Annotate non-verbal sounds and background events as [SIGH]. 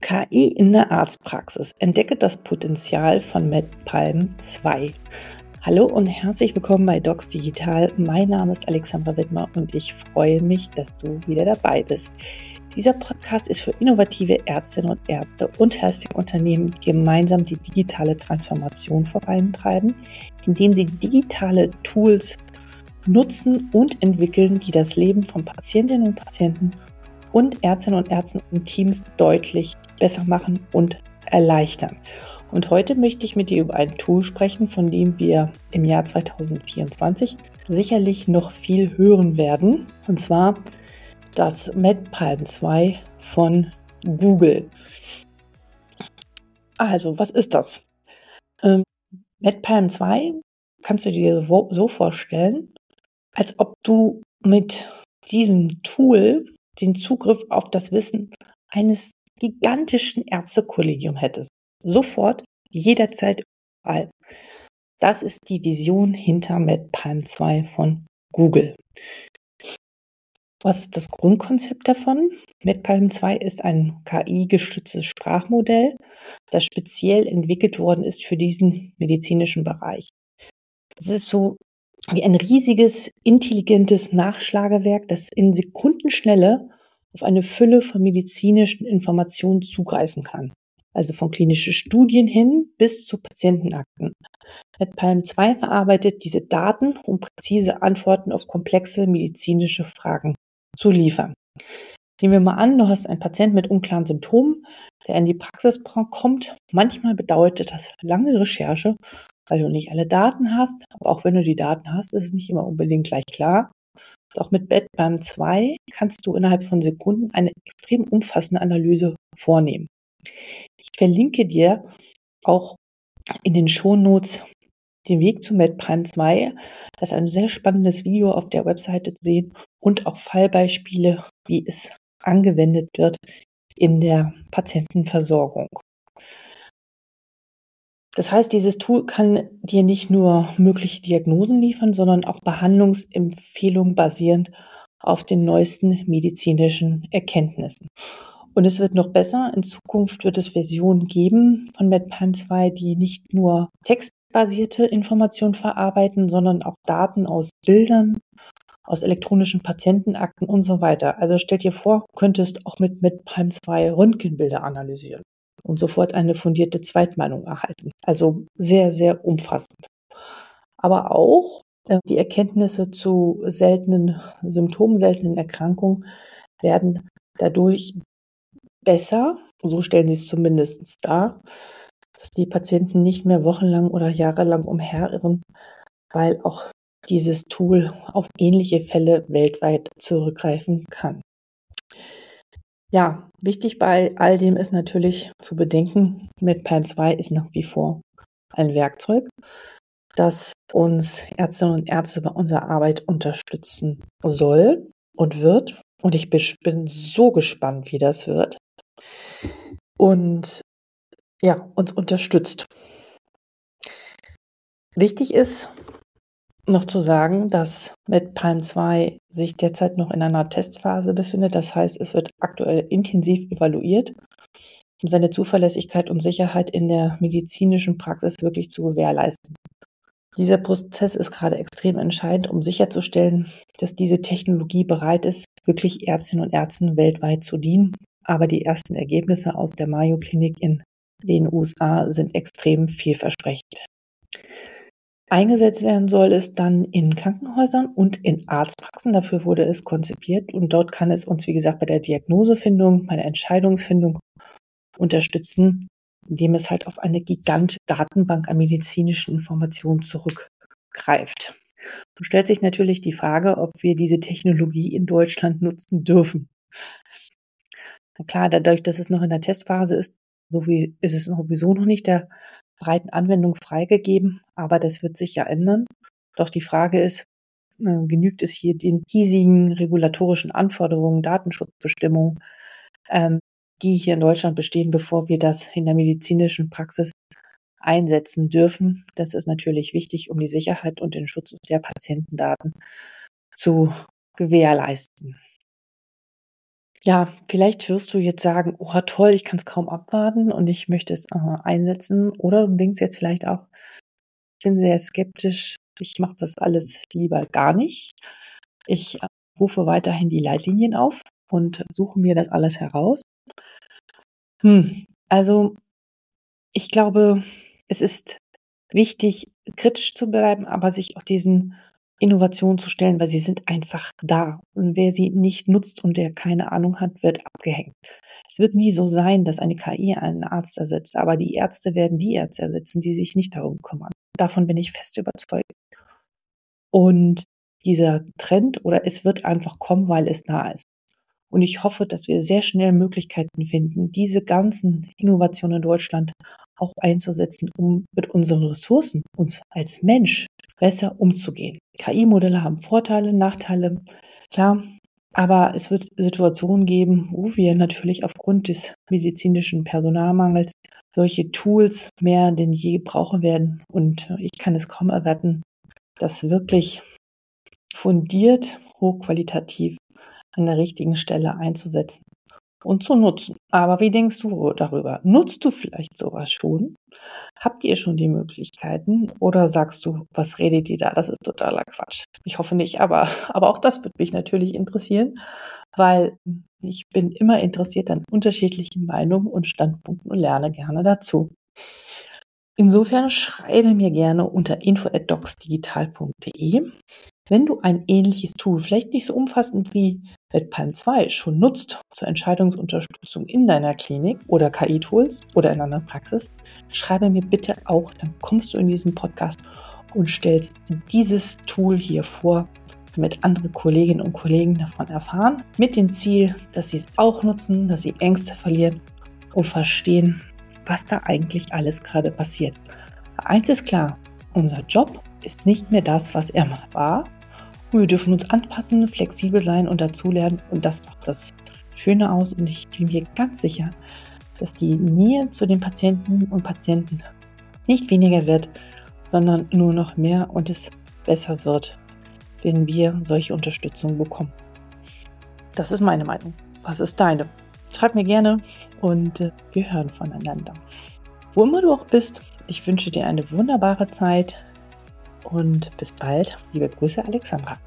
KI in der Arztpraxis. Entdecke das Potenzial von MedPalm 2. Hallo und herzlich willkommen bei Docs Digital. Mein Name ist Alexandra Wittmer und ich freue mich, dass du wieder dabei bist. Dieser Podcast ist für innovative Ärztinnen und Ärzte und Healthcare-Unternehmen, die gemeinsam die digitale Transformation vorantreiben, indem sie digitale Tools nutzen und entwickeln, die das Leben von Patientinnen und Patienten und Ärztinnen und Ärzten und Teams deutlich besser machen und erleichtern. Und heute möchte ich mit dir über ein Tool sprechen, von dem wir im Jahr 2024 sicherlich noch viel hören werden. Und zwar das MedPalm 2 von Google. Also, was ist das? Ähm, MedPalm 2 kannst du dir so, so vorstellen, als ob du mit diesem Tool den Zugriff auf das Wissen eines gigantischen Ärztekollegium hättest. Sofort, jederzeit, überall. Das ist die Vision hinter MedPalm 2 von Google. Was ist das Grundkonzept davon? MedPalm 2 ist ein KI-gestütztes Sprachmodell, das speziell entwickelt worden ist für diesen medizinischen Bereich. Es ist so wie ein riesiges, intelligentes Nachschlagewerk, das in Sekundenschnelle auf eine Fülle von medizinischen Informationen zugreifen kann. Also von klinischen Studien hin bis zu Patientenakten. NetPalm 2 verarbeitet diese Daten, um präzise Antworten auf komplexe medizinische Fragen zu liefern. Nehmen wir mal an, du hast einen Patient mit unklaren Symptomen, der in die Praxis kommt. Manchmal bedeutet das lange Recherche, weil du nicht alle Daten hast. Aber auch wenn du die Daten hast, ist es nicht immer unbedingt gleich klar, auch mit beim 2 kannst du innerhalb von Sekunden eine extrem umfassende Analyse vornehmen. Ich verlinke dir auch in den Shownotes den Weg zu MedPrime 2. Das ist ein sehr spannendes Video auf der Webseite zu sehen und auch Fallbeispiele, wie es angewendet wird in der Patientenversorgung. Das heißt, dieses Tool kann dir nicht nur mögliche Diagnosen liefern, sondern auch Behandlungsempfehlungen basierend auf den neuesten medizinischen Erkenntnissen. Und es wird noch besser. In Zukunft wird es Versionen geben von MedPan 2, die nicht nur textbasierte Informationen verarbeiten, sondern auch Daten aus Bildern, aus elektronischen Patientenakten und so weiter. Also stell dir vor, könntest auch mit MedPalm 2 Röntgenbilder analysieren und sofort eine fundierte Zweitmeinung erhalten. Also sehr, sehr umfassend. Aber auch äh, die Erkenntnisse zu seltenen Symptomen, seltenen Erkrankungen werden dadurch besser, so stellen sie es zumindest dar, dass die Patienten nicht mehr wochenlang oder jahrelang umherirren, weil auch dieses Tool auf ähnliche Fälle weltweit zurückgreifen kann. Ja, wichtig bei all dem ist natürlich zu bedenken, mit Palm 2 ist nach wie vor ein Werkzeug, das uns Ärztinnen und Ärzte bei unserer Arbeit unterstützen soll und wird. Und ich bin so gespannt, wie das wird. Und ja, uns unterstützt. Wichtig ist, noch zu sagen, dass mit Palm 2 sich derzeit noch in einer Testphase befindet. Das heißt, es wird aktuell intensiv evaluiert, um seine Zuverlässigkeit und Sicherheit in der medizinischen Praxis wirklich zu gewährleisten. Dieser Prozess ist gerade extrem entscheidend, um sicherzustellen, dass diese Technologie bereit ist, wirklich Ärztinnen und Ärzten weltweit zu dienen. Aber die ersten Ergebnisse aus der Mayo Klinik in den USA sind extrem vielversprechend. Eingesetzt werden soll es dann in Krankenhäusern und in Arztpraxen. Dafür wurde es konzipiert und dort kann es uns, wie gesagt, bei der Diagnosefindung, bei der Entscheidungsfindung unterstützen, indem es halt auf eine gigantische Datenbank an medizinischen Informationen zurückgreift. Und stellt sich natürlich die Frage, ob wir diese Technologie in Deutschland nutzen dürfen. Na klar, dadurch, dass es noch in der Testphase ist, so wie ist es sowieso noch nicht der breiten Anwendung freigegeben, aber das wird sich ja ändern. Doch die Frage ist, äh, genügt es hier den hiesigen regulatorischen Anforderungen, Datenschutzbestimmungen, ähm, die hier in Deutschland bestehen, bevor wir das in der medizinischen Praxis einsetzen dürfen. Das ist natürlich wichtig, um die Sicherheit und den Schutz der Patientendaten zu gewährleisten. Ja, vielleicht wirst du jetzt sagen, oh toll, ich kann es kaum abwarten und ich möchte es äh, einsetzen. Oder du denkst jetzt vielleicht auch, ich bin sehr skeptisch, ich mache das alles lieber gar nicht. Ich äh, rufe weiterhin die Leitlinien auf und suche mir das alles heraus. Hm, also ich glaube, es ist wichtig, kritisch zu bleiben, aber sich auch diesen Innovationen zu stellen, weil sie sind einfach da. Und wer sie nicht nutzt und der keine Ahnung hat, wird abgehängt. Es wird nie so sein, dass eine KI einen Arzt ersetzt, aber die Ärzte werden die Ärzte ersetzen, die sich nicht darum kümmern. Davon bin ich fest überzeugt. Und dieser Trend oder es wird einfach kommen, weil es da ist. Und ich hoffe, dass wir sehr schnell Möglichkeiten finden, diese ganzen Innovationen in Deutschland auch einzusetzen, um mit unseren Ressourcen, uns als Mensch besser umzugehen. KI-Modelle haben Vorteile, Nachteile, klar, aber es wird Situationen geben, wo wir natürlich aufgrund des medizinischen Personalmangels solche Tools mehr denn je brauchen werden. Und ich kann es kaum erwarten, dass wirklich fundiert, hochqualitativ an der richtigen Stelle einzusetzen und zu nutzen. Aber wie denkst du darüber? Nutzt du vielleicht sowas schon? Habt ihr schon die Möglichkeiten? Oder sagst du, was redet ihr da? Das ist totaler Quatsch. Ich hoffe nicht, aber, [LAUGHS] aber auch das würde mich natürlich interessieren, weil ich bin immer interessiert an unterschiedlichen Meinungen und Standpunkten und lerne gerne dazu. Insofern schreibe mir gerne unter info@docsdigital.de wenn du ein ähnliches Tool, vielleicht nicht so umfassend wie Redpalm 2, schon nutzt zur Entscheidungsunterstützung in deiner Klinik oder KI-Tools oder in einer Praxis, schreibe mir bitte auch, dann kommst du in diesen Podcast und stellst dieses Tool hier vor, damit andere Kolleginnen und Kollegen davon erfahren, mit dem Ziel, dass sie es auch nutzen, dass sie Ängste verlieren und verstehen, was da eigentlich alles gerade passiert. Eins ist klar, unser Job ist nicht mehr das, was er mal war, wir dürfen uns anpassen, flexibel sein und dazulernen. Und das macht das Schöne aus. Und ich bin mir ganz sicher, dass die Nähe zu den Patienten und Patienten nicht weniger wird, sondern nur noch mehr und es besser wird, wenn wir solche Unterstützung bekommen. Das ist meine Meinung. Was ist deine? Schreib mir gerne und äh, wir hören voneinander. Wo immer du auch bist, ich wünsche dir eine wunderbare Zeit und bis bald. Liebe Grüße, Alexandra.